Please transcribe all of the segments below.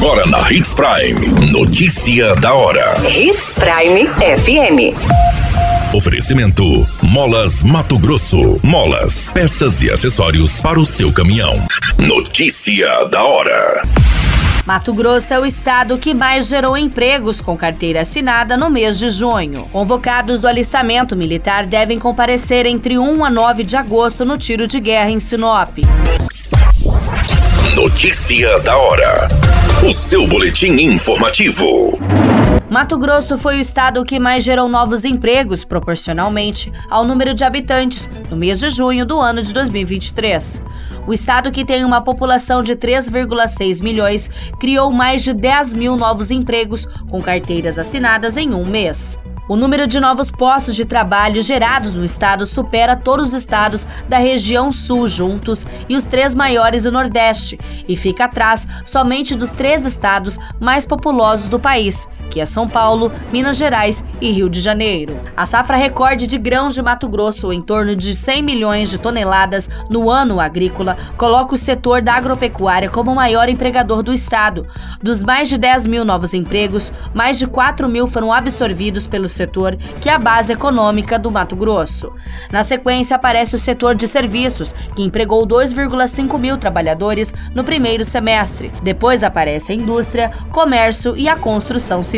Agora na Hits Prime. Notícia da hora. Hits Prime FM. Oferecimento: Molas Mato Grosso. Molas, peças e acessórios para o seu caminhão. Notícia da hora. Mato Grosso é o estado que mais gerou empregos com carteira assinada no mês de junho. Convocados do alistamento militar devem comparecer entre 1 a 9 de agosto no tiro de guerra em Sinop. Notícia da hora. O seu boletim informativo. Mato Grosso foi o estado que mais gerou novos empregos proporcionalmente ao número de habitantes no mês de junho do ano de 2023. O estado, que tem uma população de 3,6 milhões, criou mais de 10 mil novos empregos com carteiras assinadas em um mês. O número de novos postos de trabalho gerados no estado supera todos os estados da região sul juntos e os três maiores do Nordeste, e fica atrás somente dos três estados mais populosos do país, que é São Paulo, Minas Gerais e Rio de Janeiro. A safra recorde de grãos de Mato Grosso, em torno de 100 milhões de toneladas no ano agrícola, coloca o setor da agropecuária como o maior empregador do estado. Dos mais de 10 mil novos empregos, mais de 4 mil foram absorvidos pelo setor, que é a base econômica do Mato Grosso. Na sequência, aparece o setor de serviços, que empregou 2,5 mil trabalhadores no primeiro semestre. Depois aparece a indústria, comércio e a construção civil.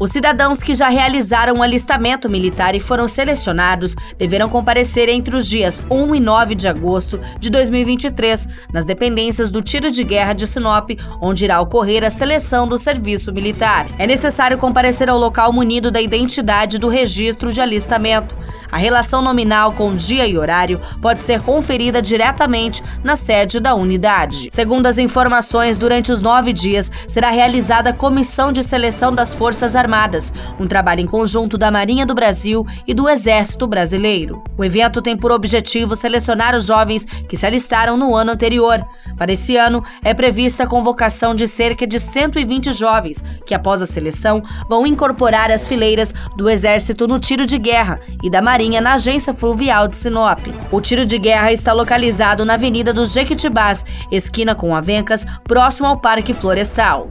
Os cidadãos que já realizaram o alistamento militar e foram selecionados deverão comparecer entre os dias 1 e 9 de agosto de 2023 nas dependências do Tiro de Guerra de Sinop, onde irá ocorrer a seleção do serviço militar. É necessário comparecer ao local munido da identidade do registro de alistamento. A relação nominal com dia e horário pode ser conferida diretamente na sede da unidade. Segundo as informações, durante os nove dias será realizada a comissão de seleção das Forças Armadas Armadas, um trabalho em conjunto da Marinha do Brasil e do Exército Brasileiro. O evento tem por objetivo selecionar os jovens que se alistaram no ano anterior. Para esse ano, é prevista a convocação de cerca de 120 jovens, que após a seleção vão incorporar as fileiras do Exército no tiro de guerra e da Marinha na Agência Fluvial de Sinop. O tiro de guerra está localizado na Avenida dos Jequitibás, esquina com Avencas, próximo ao Parque Florestal.